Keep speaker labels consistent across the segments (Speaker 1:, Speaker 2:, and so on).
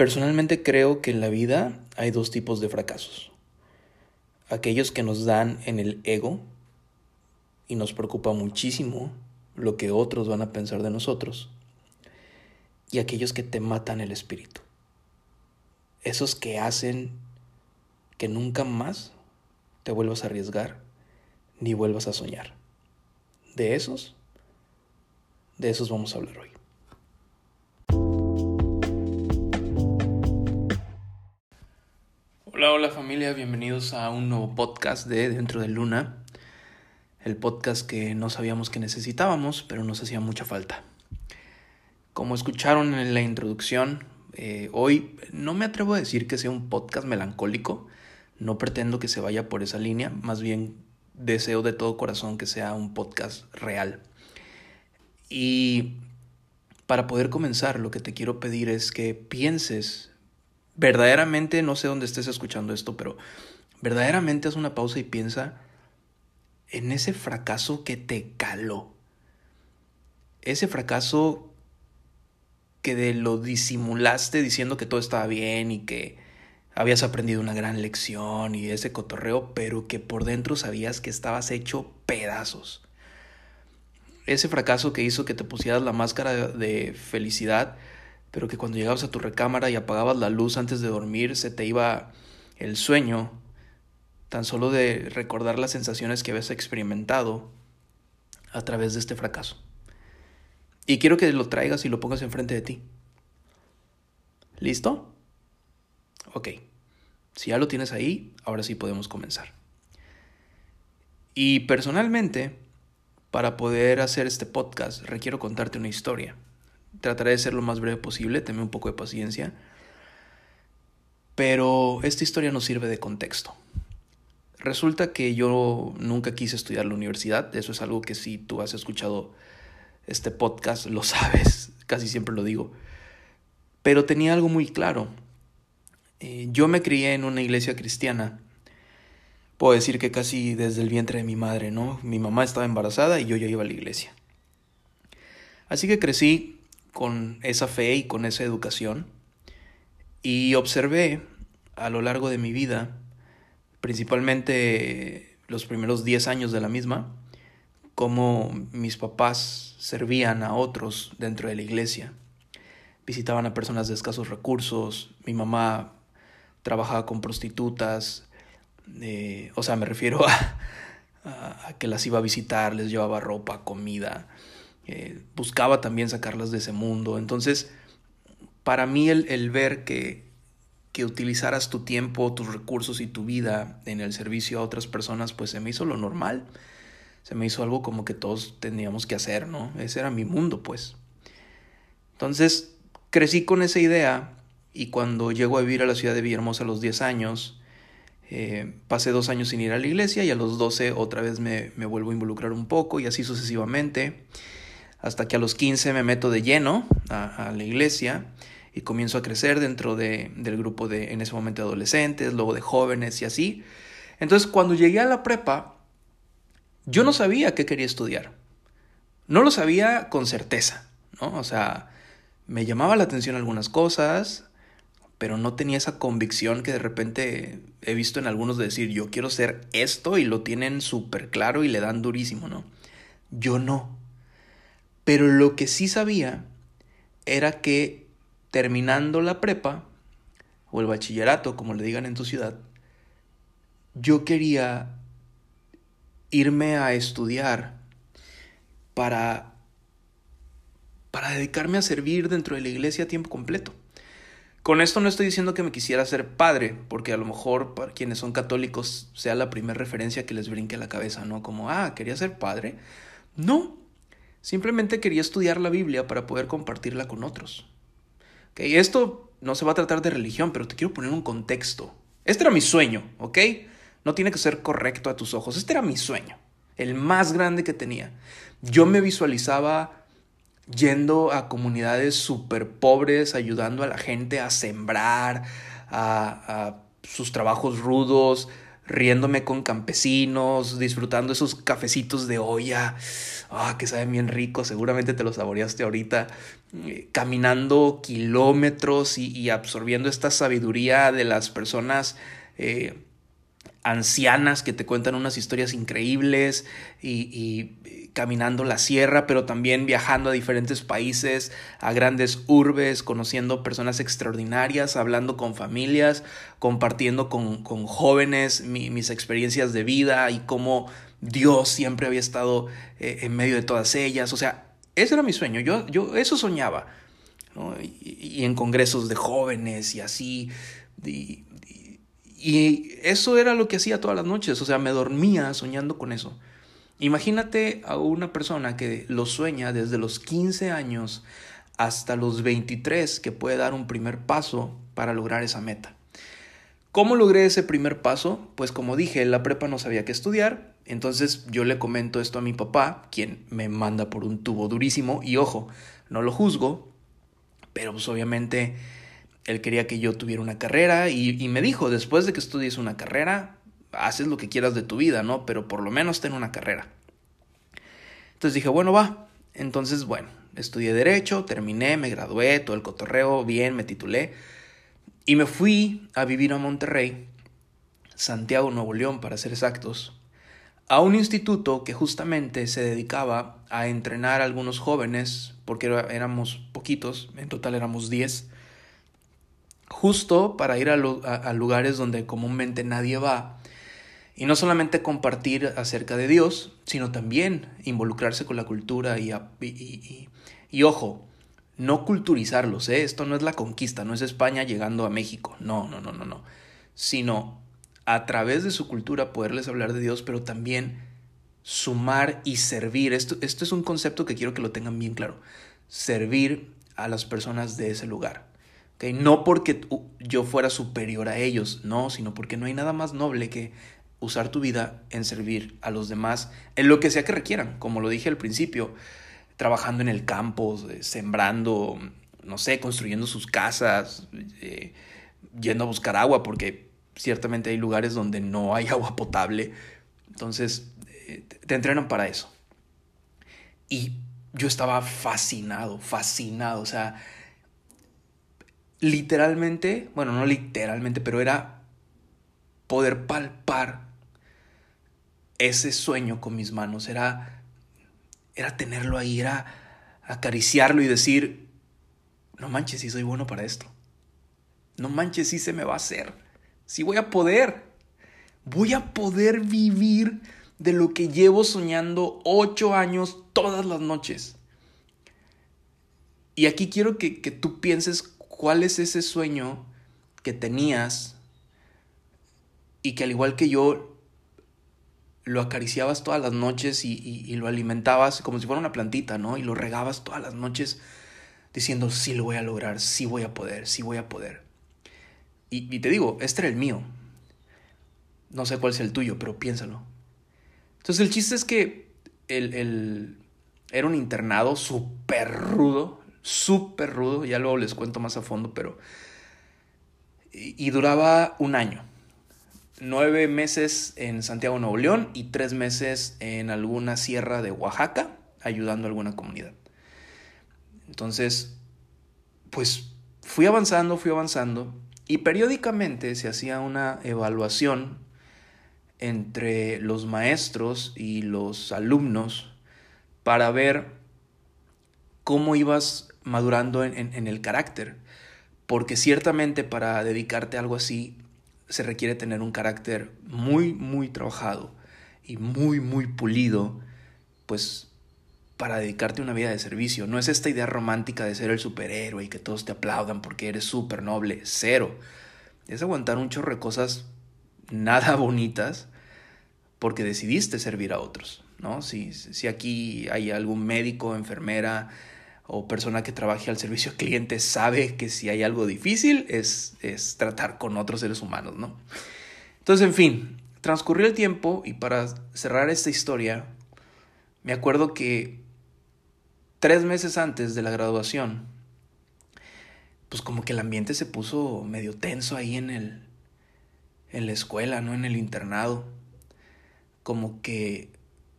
Speaker 1: Personalmente creo que en la vida hay dos tipos de fracasos. Aquellos que nos dan en el ego y nos preocupa muchísimo lo que otros van a pensar de nosotros. Y aquellos que te matan el espíritu. Esos que hacen que nunca más te vuelvas a arriesgar ni vuelvas a soñar. De esos, de esos vamos a hablar hoy. Hola, hola familia, bienvenidos a un nuevo podcast de Dentro de Luna, el podcast que no sabíamos que necesitábamos, pero nos hacía mucha falta. Como escucharon en la introducción, eh, hoy no me atrevo a decir que sea un podcast melancólico, no pretendo que se vaya por esa línea, más bien deseo de todo corazón que sea un podcast real. Y para poder comenzar, lo que te quiero pedir es que pienses, verdaderamente, no sé dónde estés escuchando esto, pero verdaderamente haz una pausa y piensa en ese fracaso que te caló. Ese fracaso que de lo disimulaste diciendo que todo estaba bien y que habías aprendido una gran lección y ese cotorreo, pero que por dentro sabías que estabas hecho pedazos. Ese fracaso que hizo que te pusieras la máscara de felicidad, pero que cuando llegabas a tu recámara y apagabas la luz antes de dormir se te iba el sueño, tan solo de recordar las sensaciones que habías experimentado a través de este fracaso. Y quiero que lo traigas y lo pongas enfrente de ti. ¿Listo? Ok, si ya lo tienes ahí, ahora sí podemos comenzar. Y personalmente, para poder hacer este podcast, requiero contarte una historia. Trataré de ser lo más breve posible, tenme un poco de paciencia. Pero esta historia nos sirve de contexto. Resulta que yo nunca quise estudiar la universidad, eso es algo que si tú has escuchado este podcast lo sabes, casi siempre lo digo. Pero tenía algo muy claro, eh, yo me crié en una iglesia cristiana. Puedo decir que casi desde el vientre de mi madre, ¿no? Mi mamá estaba embarazada y yo ya iba a la iglesia. Así que crecí con esa fe y con esa educación y observé a lo largo de mi vida, principalmente los primeros 10 años de la misma, cómo mis papás servían a otros dentro de la iglesia. Visitaban a personas de escasos recursos, mi mamá trabajaba con prostitutas, eh, o sea, me refiero a, a, que las iba a visitar, les llevaba ropa, comida, eh, buscaba también sacarlas de ese mundo. Entonces, para mí el, ver que, que utilizaras tu tiempo, tus recursos y tu vida en el servicio a otras personas, pues se me hizo lo normal. Se me hizo algo como que todos teníamos que hacer, ¿no? Ese era mi mundo, pues. Entonces, crecí con esa idea y cuando llego a vivir a la ciudad de Villahermosa a los 10 años, eh, pasé dos años sin ir a la iglesia y a los 12 otra vez me, me, vuelvo a involucrar un poco y así sucesivamente, hasta que a los 15 me meto de lleno a, la iglesia y comienzo a crecer dentro de, del grupo de, en ese momento, de adolescentes, luego de jóvenes y así. Entonces, cuando llegué a la prepa, yo no sabía qué quería estudiar. No lo sabía con certeza, ¿no? O sea, me llamaba la atención algunas cosas, pero no tenía esa convicción que de repente he visto en algunos de decir, yo quiero ser esto y lo tienen súper claro y le dan durísimo, ¿no? Yo no. Pero lo que sí sabía era que terminando la prepa, o el bachillerato, como le digan en tu ciudad, yo quería irme a estudiar para, para dedicarme a servir dentro de la iglesia a tiempo completo. Con esto no estoy diciendo que me quisiera ser padre, porque a lo mejor para quienes son católicos sea la primera referencia que les brinque a la cabeza, ¿no? Como, ah, quería ser padre. No, simplemente quería estudiar la Biblia para poder compartirla con otros. ¿Ok? Esto no se va a tratar de religión, pero te quiero poner un contexto. Este era mi sueño, ¿ok? No tiene que ser correcto a tus ojos. Este era mi sueño, el más grande que tenía. Yo me visualizaba yendo a comunidades súper pobres, ayudando a la gente a sembrar, a, sus trabajos rudos, riéndome con campesinos, disfrutando esos cafecitos de olla, ah, que saben bien rico, seguramente te los saboreaste ahorita, eh, caminando kilómetros y, absorbiendo esta sabiduría de las personas. Eh, ancianas que te cuentan unas historias increíbles y, caminando la sierra, pero también viajando a diferentes países, a grandes urbes, conociendo personas extraordinarias, hablando con familias, compartiendo con, jóvenes mis experiencias de vida y cómo Dios siempre había estado eh, en medio de todas ellas. O sea, ese era mi sueño, yo, yo eso soñaba. Y, en congresos de jóvenes y así. Y eso era lo que hacía todas las noches, o sea, me dormía soñando con eso. Imagínate a una persona que lo sueña desde los 15 años hasta los 23 que puede dar un primer paso para lograr esa meta. ¿Cómo logré ese primer paso? Pues como dije, la prepa no sabía qué estudiar, entonces yo le comento esto a mi papá, quien me manda por un tubo durísimo, y ojo, no lo juzgo, pero pues obviamente él quería que yo tuviera una carrera y, me dijo, después de que estudies una carrera, haces lo que quieras de tu vida, ¿no? Pero por lo menos ten una carrera. Entonces dije, bueno, va. Entonces, bueno, estudié derecho, terminé, me gradué, todo el cotorreo, bien, me titulé. Y me fui a vivir a Monterrey, Santiago, Nuevo León, para ser exactos, a un instituto que justamente se dedicaba a entrenar a algunos jóvenes, porque éramos poquitos, en total éramos 10, justo para ir a, lugares donde comúnmente nadie va y no solamente compartir acerca de Dios, sino también involucrarse con la cultura y, ojo, no culturizarlos, ¿eh? esto no es la conquista, no es España llegando a México, no, no, no, no, no, sino a través de su cultura poderles hablar de Dios, pero también sumar y servir. Esto, esto es un concepto que quiero que lo tengan bien claro, servir a las personas de ese lugar. No porque yo fuera superior a ellos, no, sino porque no hay nada más noble que usar tu vida en servir a los demás en lo que sea que requieran, como lo dije al principio, trabajando en el campo, eh, sembrando, no sé, construyendo sus casas, eh, yendo a buscar agua, porque ciertamente hay lugares donde no hay agua potable, entonces eh, te entrenan para eso. Y yo estaba fascinado, fascinado, o sea, literalmente, bueno, no literalmente, pero era poder palpar ese sueño con mis manos, era, era tenerlo ahí, era acariciarlo y decir, no manches, si soy bueno para esto. No manches, si se me va a hacer. Si voy a poder. Voy a poder vivir de lo que llevo soñando ocho años todas las noches. Y aquí quiero que, que tú pienses cuál es ese sueño que tenías y que al igual que yo lo acariciabas todas las noches y, lo alimentabas como si fuera una plantita, ¿no? Y lo regabas todas las noches diciendo, sí lo voy a lograr, sí voy a poder, sí voy a poder. Y, te digo, este era el mío. No sé cuál es el tuyo, pero piénsalo. Entonces el chiste es que el, era un internado súper rudo, súper rudo, ya luego les cuento más a fondo, pero... Y, duraba un año. Nueve meses en Santiago, Nuevo León y tres meses en alguna sierra de Oaxaca, ayudando a alguna comunidad. Entonces, pues fui avanzando, fui avanzando y periódicamente se hacía una evaluación entre los maestros y los alumnos para ver cómo ibas madurando en, el carácter, porque ciertamente para dedicarte a algo así se requiere tener un carácter muy, muy trabajado y muy, muy pulido, pues para dedicarte a una vida de servicio. No es esta idea romántica de ser el superhéroe y que todos te aplaudan porque eres súper noble. Cero. Es aguantar un chorro de cosas nada bonitas porque decidiste servir a otros. ¿no? Si, si aquí hay algún médico, enfermera, o persona que trabaje al servicio al cliente sabe que si hay algo difícil es, es tratar con otros seres humanos, ¿no? Entonces, en fin, transcurrió el tiempo y para cerrar esta historia, me acuerdo que tres meses antes de la graduación, pues como que el ambiente se puso medio tenso ahí en el, en la escuela, no en el internado. Como que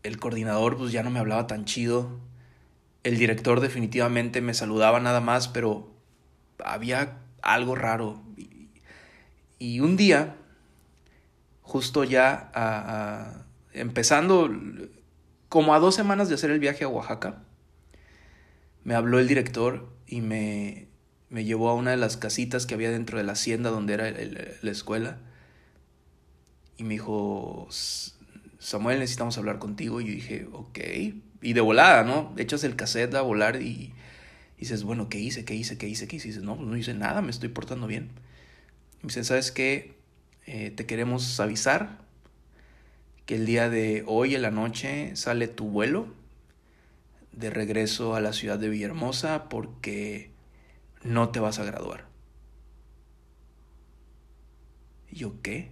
Speaker 1: el coordinador pues ya no me hablaba tan chido. El director definitivamente me saludaba nada más, pero había algo raro. Y, un día, justo ya empezando, como a dos semanas de hacer el viaje a Oaxaca, me habló el director y me, me llevó a una de las casitas que había dentro de la hacienda donde era la escuela. Y me dijo, Samuel, necesitamos hablar contigo. Y yo dije, ok. Y de volada, ¿no? Echas el cassette a volar y, dices, bueno, ¿qué hice? ¿Qué hice? ¿Qué hice? ¿Qué hice? Dices, no, pues no hice nada, me estoy portando bien. Y me dice, ¿sabes qué? Eh, te queremos avisar que el día de hoy en la noche sale tu vuelo de regreso a la ciudad de Villahermosa porque no te vas a graduar. ¿Y yo qué?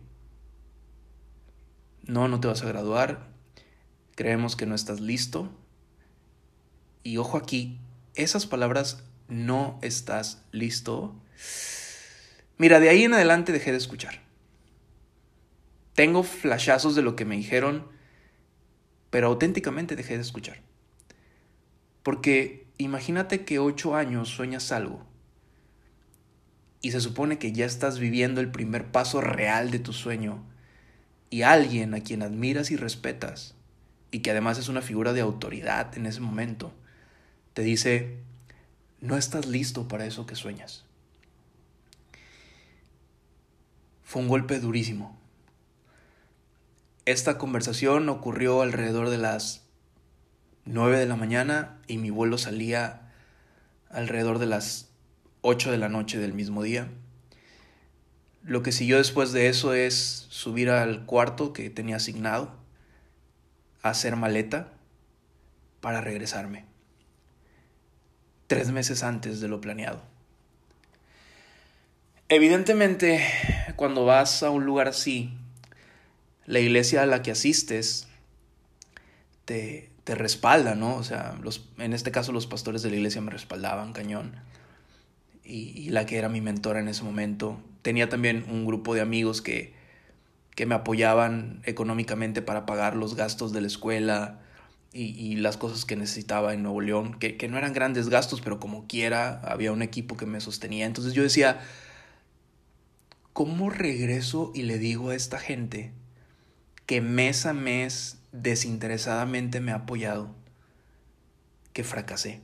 Speaker 1: No, no te vas a graduar. Creemos que no estás listo. Y ojo aquí, esas palabras no estás listo. Mira, de ahí en adelante dejé de escuchar. Tengo flashazos de lo que me dijeron, pero auténticamente dejé de escuchar. Porque imagínate que ocho años sueñas algo y se supone que ya estás viviendo el primer paso real de tu sueño y alguien a quien admiras y respetas y que además es una figura de autoridad en ese momento, te dice, no estás listo para eso que sueñas. Fue un golpe durísimo. Esta conversación ocurrió alrededor de las 9 de la mañana y mi vuelo salía alrededor de las 8 de la noche del mismo día. Lo que siguió después de eso es subir al cuarto que tenía asignado, hacer maleta para regresarme. Tres meses antes de lo planeado. Evidentemente, cuando vas a un lugar así, la iglesia a la que asistes te, respalda, ¿no? O sea, en este caso los pastores de la iglesia me respaldaban cañón y, la que era mi mentora en ese momento. Tenía también un grupo de amigos que, que me apoyaban económicamente para pagar los gastos de la escuela y, las cosas que necesitaba en Nuevo León, que, que, no eran grandes gastos, pero como quiera, había un equipo que me sostenía. Entonces yo decía, ¿cómo regreso y le digo a esta gente que mes a mes desinteresadamente me ha apoyado que fracasé?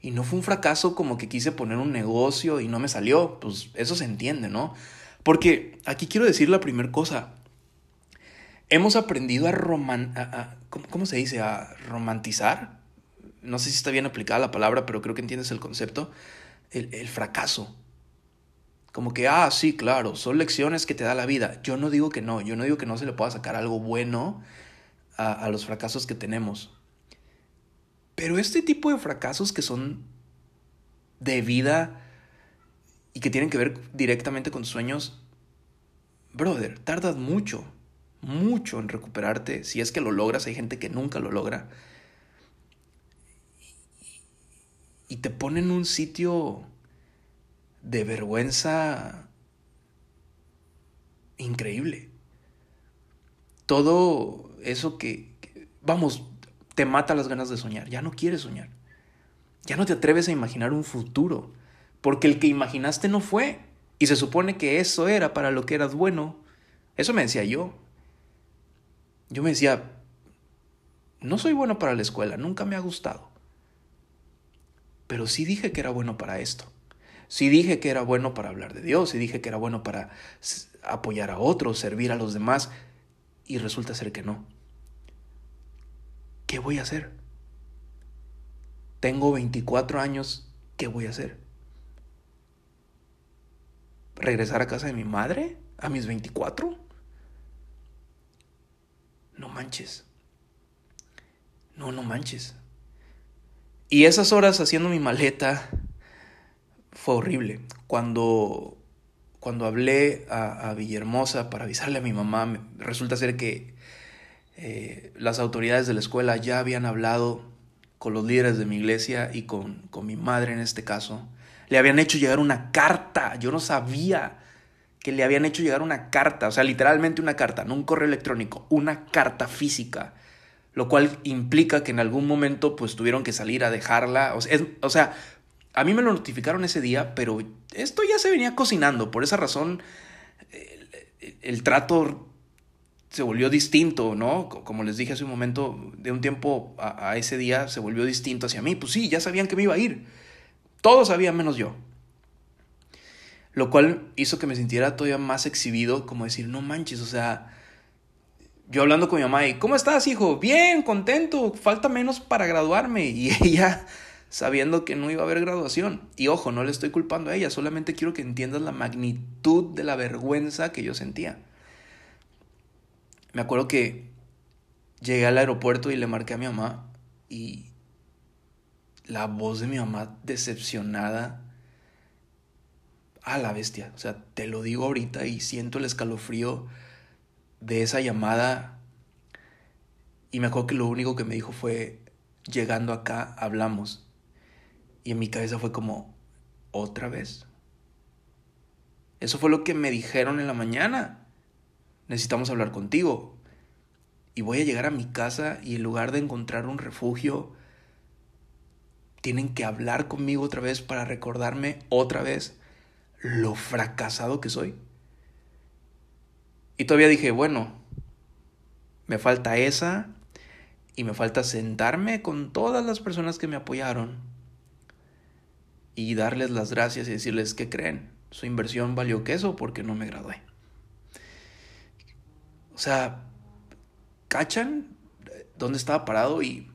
Speaker 1: Y no fue un fracaso como que quise poner un negocio y no me salió. Pues eso se entiende, ¿no? Porque aquí quiero decir la primera cosa. Hemos aprendido a, roman ¿cómo, se dice? A romantizar. No sé si está bien aplicada la palabra, pero creo que entiendes el concepto. El, fracaso. Como que, ah, sí, claro, son lecciones que te da la vida. Yo no digo que no, yo no digo que no se le pueda sacar algo bueno a, a los fracasos que tenemos. Pero este tipo de fracasos que son de vida y que tienen que ver directamente con sueños, brother, tardas mucho, mucho en recuperarte. Si es que lo logras, hay gente que nunca lo logra. Y te pone en un sitio de vergüenza increíble. Todo eso que, vamos, te mata las ganas de soñar, ya no quieres soñar. Ya no te atreves a imaginar un futuro, porque el que imaginaste no fue, y se supone que eso era para lo que eras bueno. Eso me decía yo. Yo me decía, no soy bueno para la escuela, nunca me ha gustado. Pero sí dije que era bueno para esto. Sí dije que era bueno para hablar de Dios, sí dije que era bueno para apoyar a otros, servir a los demás, y resulta ser que no. ¿qué voy a hacer? Tengo 24 años, ¿qué voy a hacer? ¿Regresar a casa de mi madre a mis 24? No manches. No, no manches. Y esas horas haciendo mi maleta fue horrible. Cuando, cuando hablé a, a Villahermosa para avisarle a mi mamá, resulta ser que eh, las autoridades de la escuela ya habían hablado con los líderes de mi iglesia y con, con mi madre en este caso, Le habían hecho llegar una carta. Yo no sabía que le habían hecho llegar una carta, o sea, literalmente una carta, no un correo electrónico, una carta física, lo cual implica que en algún momento pues tuvieron que salir a dejarla, o sea, a mí me lo notificaron ese día, pero esto ya se venía cocinando, por esa razón el, trato se volvió distinto, ¿no? Como les dije hace un momento, de un tiempo a, a ese día se volvió distinto hacia mí, pues sí, ya sabían que me iba a ir, todos sabían menos yo. Lo cual hizo que me sintiera todavía más exhibido, como decir, no manches, o sea, yo hablando con mi mamá y, ¿cómo estás, hijo? Bien, contento, falta menos para graduarme. Y ella sabiendo que no iba a haber graduación. Y ojo, no le estoy culpando a ella, solamente quiero que entiendas la magnitud de la vergüenza que yo sentía. Me acuerdo que llegué al aeropuerto y le marqué a mi mamá y la voz de mi mamá decepcionada a la bestia. O sea, te lo digo ahorita y siento el escalofrío de esa llamada. Y me acuerdo que lo único que me dijo fue, llegando acá, hablamos. Y en mi cabeza fue como, ¿otra vez? Eso fue lo que me dijeron en la mañana. Necesitamos hablar contigo. Y voy a llegar a mi casa y en lugar de encontrar un refugio, tienen que hablar conmigo otra vez para recordarme otra vez lo fracasado que soy. Y todavía dije, bueno, me falta esa y me falta sentarme con todas las personas que me apoyaron y darles las gracias y decirles que creen. Su inversión valió queso porque no me gradué. O sea, ¿cachan dónde estaba parado? Y,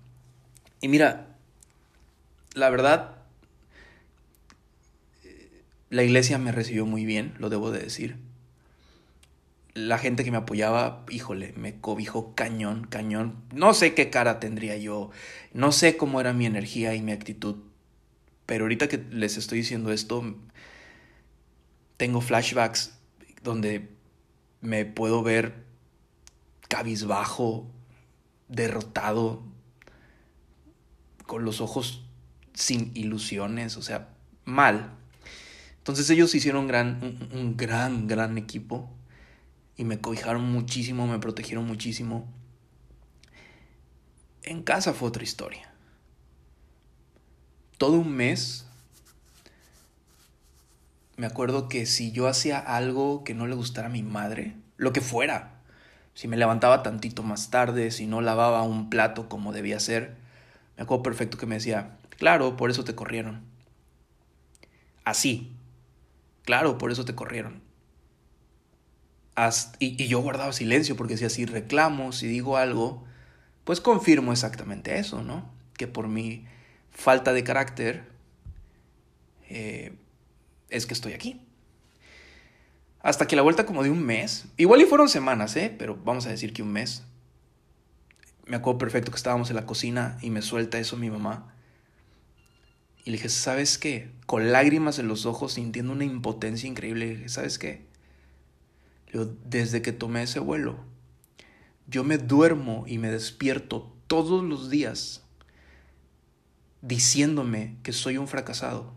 Speaker 1: y mira, la verdad, la iglesia me recibió muy bien, lo debo de decir. La gente que me apoyaba, híjole, me cobijó cañón, cañón. No sé qué cara tendría yo, no sé cómo era mi energía y mi actitud, pero ahorita que les estoy diciendo esto, tengo flashbacks donde me puedo ver cabizbajo, derrotado, con los ojos sin ilusiones, o sea, mal, entonces ellos hicieron un gran, un, gran, gran equipo y me cobijaron muchísimo, me protegieron muchísimo. En casa fue otra historia. Todo un mes me acuerdo que si yo hacía algo que no le gustara a mi madre, lo que fuera, si me levantaba tantito más tarde, si no lavaba un plato como debía ser, me acuerdo perfecto que me decía, claro, por eso te corrieron. Así, Claro, por eso te corrieron. y, yo guardaba silencio porque decía, si reclamo, si digo algo, pues confirmo exactamente eso, ¿no? Que por mi falta de carácter eh, es que estoy aquí. Hasta que la vuelta como de un mes, igual y fueron semanas, ¿eh? Pero vamos a decir que un mes. Me acuerdo perfecto que estábamos en la cocina y me suelta eso mi mamá. Y le dije, ¿sabes qué? Con lágrimas en los ojos, sintiendo una impotencia increíble, le dije, ¿sabes qué? Desde que tomé ese vuelo, yo me duermo y me despierto todos los días diciéndome que soy un fracasado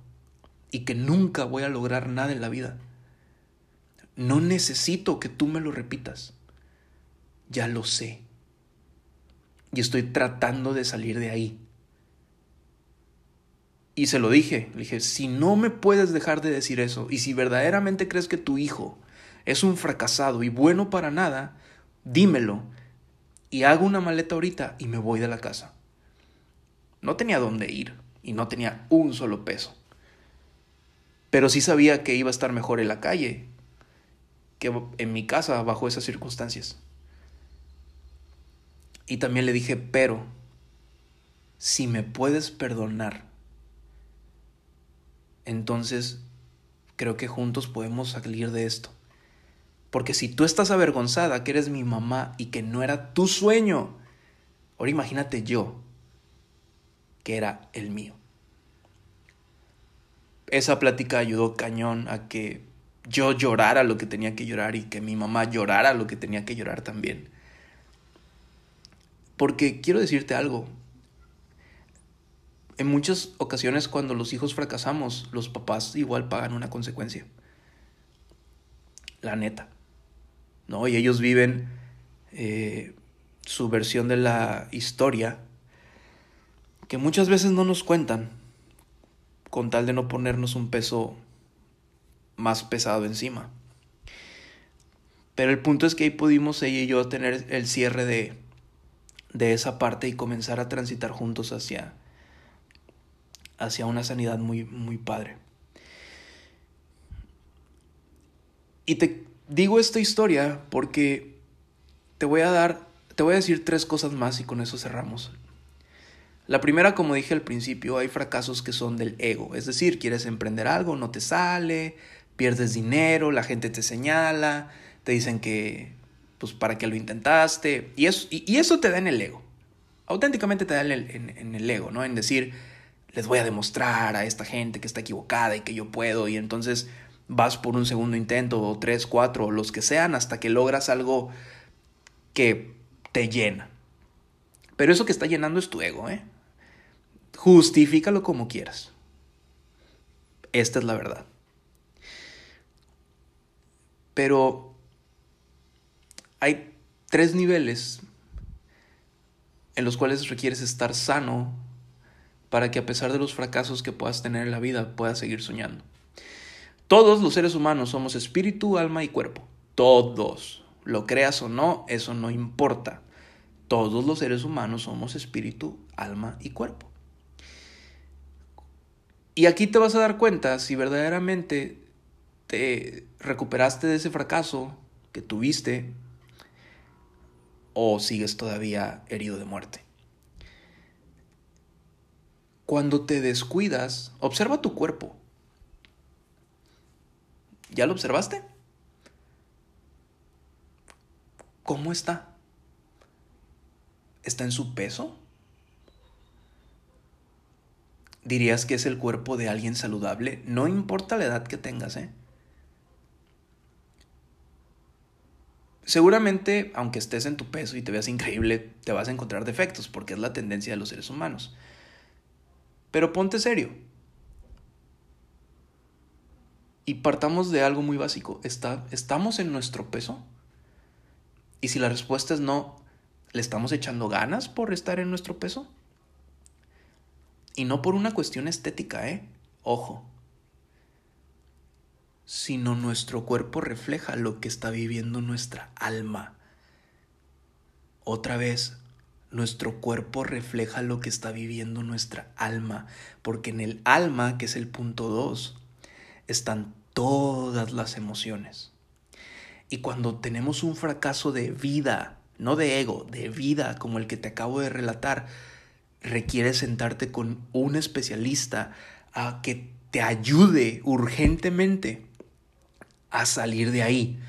Speaker 1: y que nunca voy a lograr nada en la vida. No necesito que tú me lo repitas. Ya lo sé. Y estoy tratando de salir de ahí. Y se lo dije, le dije, si no me puedes dejar de decir eso, y si verdaderamente crees que tu hijo es un fracasado y bueno para nada, dímelo. Y hago una maleta ahorita y me voy de la casa. No tenía dónde ir y no tenía un solo peso. Pero sí sabía que iba a estar mejor en la calle que en mi casa bajo esas circunstancias. Y también le dije, pero si me puedes perdonar entonces creo que juntos podemos salir de esto. Porque si tú estás avergonzada que eres mi mamá y que no era tu sueño, ahora imagínate yo, que era el mío. Esa plática ayudó cañón a que yo llorara lo que tenía que llorar y que mi mamá llorara lo que tenía que llorar también. Porque quiero decirte algo, en muchas ocasiones cuando los hijos fracasamos, los papás igual pagan una consecuencia. La neta. ¿No? Y ellos viven eh, su versión de la historia que muchas veces no nos cuentan con tal de no ponernos un peso más pesado encima. Pero el punto es que ahí pudimos ella y yo tener el cierre de, de esa parte y comenzar a transitar juntos hacia, hacia una sanidad muy, muy padre. Y te digo esta historia porque te voy a dar, te voy a decir tres cosas más y con eso cerramos. La primera, como dije al principio, hay fracasos que son del ego, es decir, quieres emprender algo, no te sale, pierdes dinero, la gente te señala, te dicen que, pues, para qué lo intentaste, y eso, y, eso te da en el ego, auténticamente te da en el, en el ego, ¿no? En decir, les voy a demostrar a esta gente que está equivocada y que yo puedo, y entonces vas por un segundo intento, o tres, cuatro, los que sean, hasta que logras algo que te llena. Pero eso que está llenando es tu ego, ¿eh? Justifícalo como quieras. Esta es la verdad. Pero hay tres niveles en los cuales requieres estar sano para que a pesar de los fracasos que puedas tener en la vida puedas seguir soñando. Todos los seres humanos somos espíritu, alma y cuerpo. Todos. Lo creas o no, eso no importa. Todos los seres humanos somos espíritu, alma y cuerpo. Y aquí te vas a dar cuenta si verdaderamente te recuperaste de ese fracaso que tuviste o sigues todavía herido de muerte. Cuando te descuidas, observa tu cuerpo. ¿Ya lo observaste? ¿Cómo está? ¿Está en su peso? ¿Dirías que es el cuerpo de alguien saludable? No importa la edad que tengas, ¿eh? Seguramente, aunque estés en tu peso y te veas increíble, te vas a encontrar defectos, porque es la tendencia de los seres humanos. Pero ponte serio. Y partamos de algo muy básico. ¿Está, ¿Estamos en nuestro peso? Y si la respuesta es no, ¿le estamos echando ganas por estar en nuestro peso? Y no por una cuestión estética, ¿eh? Ojo. Sino nuestro cuerpo refleja lo que está viviendo nuestra alma. Otra vez, nuestro cuerpo refleja lo que está viviendo nuestra alma, porque en el alma, que es el punto 2, están todas las emociones. Y cuando tenemos un fracaso de vida, no de ego, de vida, como el que te acabo de relatar, requiere sentarte con un especialista a que te ayude urgentemente a salir de ahí.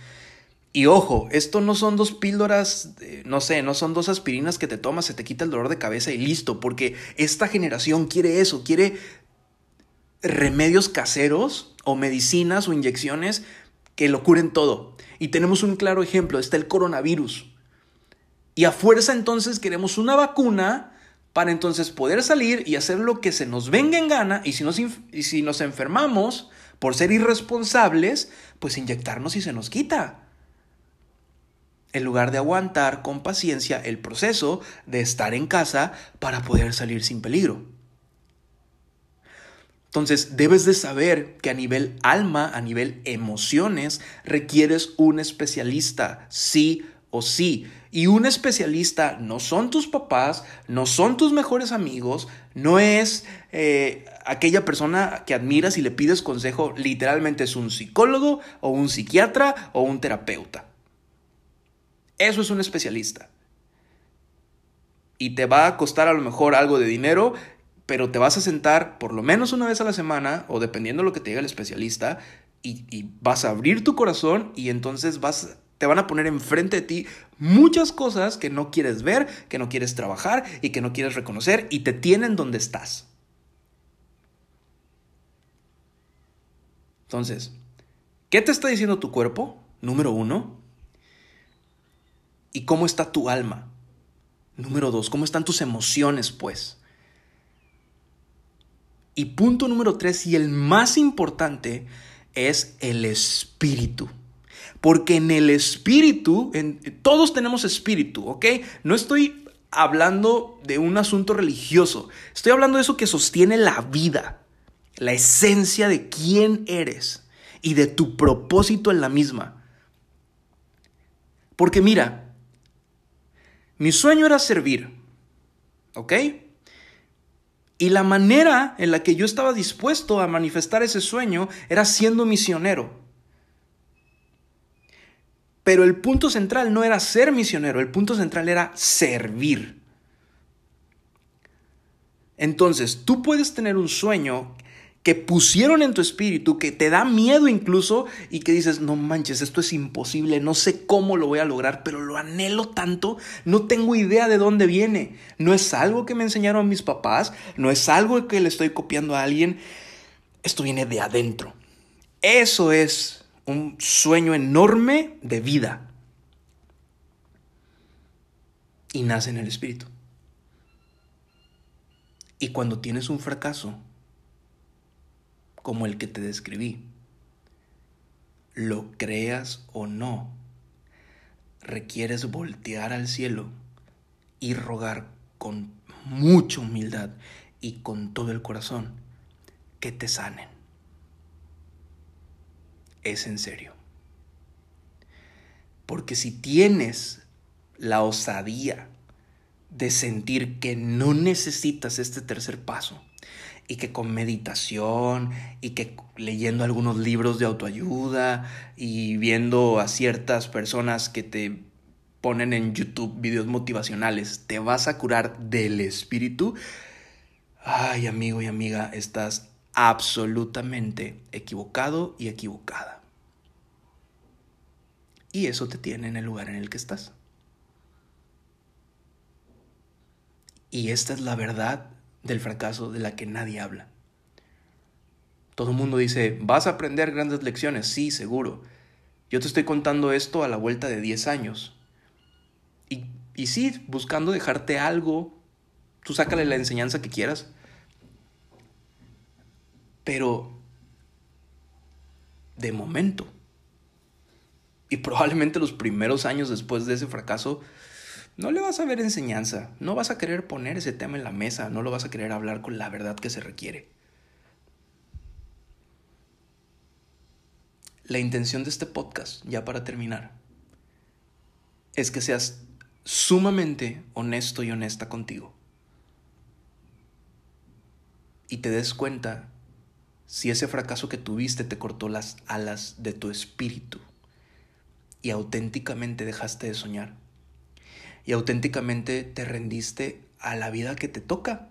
Speaker 1: Y ojo, esto no son dos píldoras, no sé, no son dos aspirinas que te tomas, se te quita el dolor de cabeza y listo, porque esta generación quiere eso, quiere remedios caseros o medicinas o inyecciones que lo curen todo. Y tenemos un claro ejemplo, está el coronavirus. Y a fuerza entonces queremos una vacuna para entonces poder salir y hacer lo que se nos venga en gana y si nos, y si nos enfermamos por ser irresponsables, pues inyectarnos y se nos quita. En lugar de aguantar con paciencia el proceso de estar en casa para poder salir sin peligro. Entonces, debes de saber que a nivel alma, a nivel emociones, requieres un especialista, sí o sí. Y un especialista no son tus papás, no son tus mejores amigos, no es eh, aquella persona que admiras y le pides consejo, literalmente es un psicólogo o un psiquiatra o un terapeuta. Eso es un especialista. Y te va a costar a lo mejor algo de dinero, pero te vas a sentar por lo menos una vez a la semana, o dependiendo de lo que te diga el especialista, y, y vas a abrir tu corazón y entonces vas te van a poner enfrente de ti muchas cosas que no quieres ver, que no quieres trabajar y que no quieres reconocer y te tienen donde estás. Entonces, ¿qué te está diciendo tu cuerpo? Número uno. ¿Y cómo está tu alma? Número dos, ¿cómo están tus emociones, pues? Y punto número tres, y el más importante, es el espíritu. Porque en el espíritu, en, todos tenemos espíritu, ¿ok? No estoy hablando de un asunto religioso, estoy hablando de eso que sostiene la vida, la esencia de quién eres y de tu propósito en la misma. Porque mira, mi sueño era servir, ¿ok? Y la manera en la que yo estaba dispuesto a manifestar ese sueño era siendo misionero. Pero el punto central no era ser misionero, el punto central era servir. Entonces, tú puedes tener un sueño que pusieron en tu espíritu, que te da miedo incluso y que dices, no manches, esto es imposible, no sé cómo lo voy a lograr, pero lo anhelo tanto, no tengo idea de dónde viene. No es algo que me enseñaron mis papás, no es algo que le estoy copiando a alguien, esto viene de adentro. Eso es un sueño enorme de vida. Y nace en el espíritu. Y cuando tienes un fracaso, como el que te describí. Lo creas o no, requieres voltear al cielo y rogar con mucha humildad y con todo el corazón que te sanen. Es en serio. Porque si tienes la osadía de sentir que no necesitas este tercer paso, y que con meditación y que leyendo algunos libros de autoayuda y viendo a ciertas personas que te ponen en YouTube videos motivacionales, te vas a curar del espíritu. Ay, amigo y amiga, estás absolutamente equivocado y equivocada. Y eso te tiene en el lugar en el que estás. Y esta es la verdad del fracaso de la que nadie habla. Todo el mundo dice, vas a aprender grandes lecciones, sí, seguro. Yo te estoy contando esto a la vuelta de 10 años. Y, y sí, buscando dejarte algo, tú sácale la enseñanza que quieras. Pero, de momento, y probablemente los primeros años después de ese fracaso, no le vas a ver enseñanza, no vas a querer poner ese tema en la mesa, no lo vas a querer hablar con la verdad que se requiere. La intención de este podcast, ya para terminar, es que seas sumamente honesto y honesta contigo. Y te des cuenta si ese fracaso que tuviste te cortó las alas de tu espíritu y auténticamente dejaste de soñar y auténticamente te rendiste a la vida que te toca,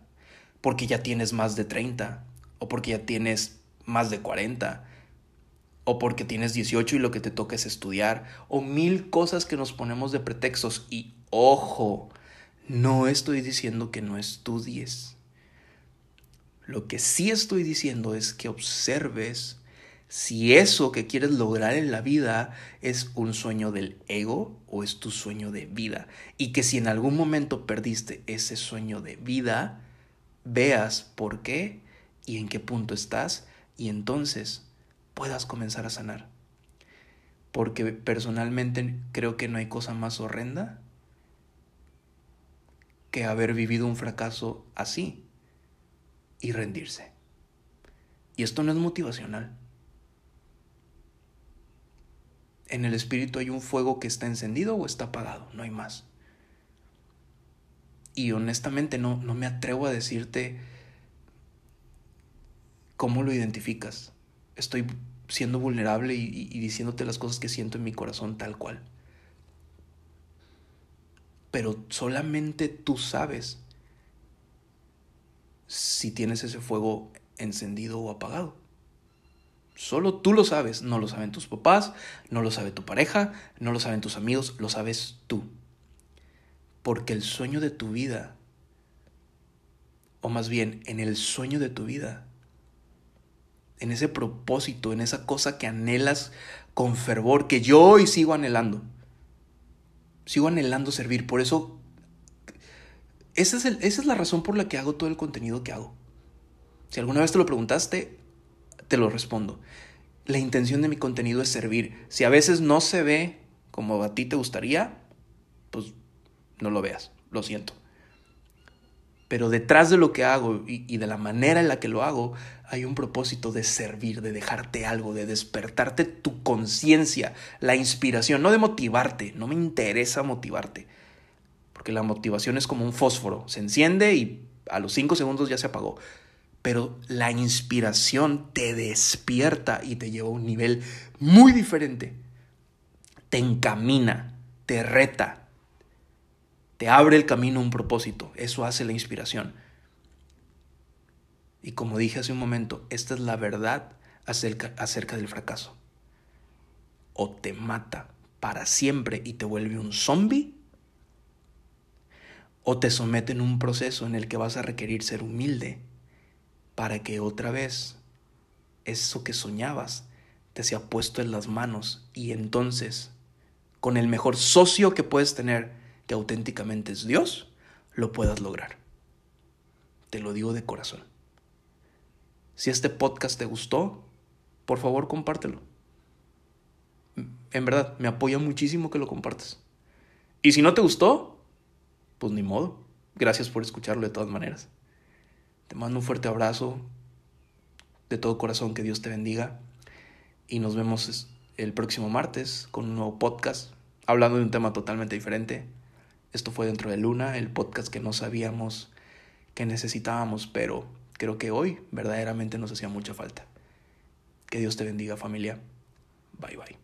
Speaker 1: porque ya tienes más de 30, o porque ya tienes más de 40, o porque tienes 18 y lo que te toca es estudiar, o mil cosas que nos ponemos de pretextos. Y ojo, no estoy diciendo que no estudies. Lo que sí estoy diciendo es que observes si eso que quieres lograr en la vida es un sueño del ego o es tu sueño de vida. Y que si en algún momento perdiste ese sueño de vida, veas por qué y en qué punto estás y entonces puedas comenzar a sanar. Porque personalmente creo que no hay cosa más horrenda que haber vivido un fracaso así y rendirse. Y esto no es motivacional en el espíritu hay un fuego que está encendido o está apagado, no hay más. Y honestamente no, no me atrevo a decirte cómo lo identificas. Estoy siendo vulnerable y, y diciéndote las cosas que siento en mi corazón tal cual. Pero solamente tú sabes si tienes ese fuego encendido o apagado. Solo tú lo sabes, no lo saben tus papás, no lo sabe tu pareja, no lo saben tus amigos, lo sabes tú. Porque el sueño de tu vida, o más bien en el sueño de tu vida, en ese propósito, en esa cosa que anhelas con fervor, que yo hoy sigo anhelando. Sigo anhelando servir, por eso esa es, esa es la razón por la que hago todo el contenido que hago. Si alguna vez te lo preguntaste, te lo respondo. La intención de mi contenido es servir. Si a veces no se ve como a ti te gustaría, pues no lo veas, lo siento. Pero detrás de lo que hago y, de la manera en la que lo hago, hay un propósito de servir, de dejarte algo, de despertarte tu conciencia, la inspiración, no de motivarte, no me interesa motivarte, porque la motivación es como un fósforo, se enciende y a los cinco segundos ya se apagó. Pero la inspiración te despierta y te lleva a un nivel muy diferente. Te encamina, te reta, te abre el camino a un propósito. Eso hace la inspiración. Y como dije hace un momento, esta es la verdad acerca, del fracaso. O te mata para siempre y te vuelve un zombie, o te somete en un proceso en el que vas a requerir ser humilde para que otra vez eso que soñabas te sea puesto en las manos y entonces, con el mejor socio que puedes tener, que auténticamente es Dios, lo puedas lograr. Te lo digo de corazón. Si este podcast te gustó, por favor compártelo. En verdad, me apoya muchísimo que lo compartas. Y si no te gustó, pues ni modo. Gracias por escucharlo de todas maneras. Te mando un fuerte abrazo. De todo corazón, que Dios te bendiga. Y nos vemos el próximo martes con un nuevo podcast, hablando de un tema totalmente diferente. Esto fue dentro de Luna, el podcast que no sabíamos que necesitábamos, pero creo que hoy verdaderamente nos hacía mucha falta. Que Dios te bendiga familia. Bye bye.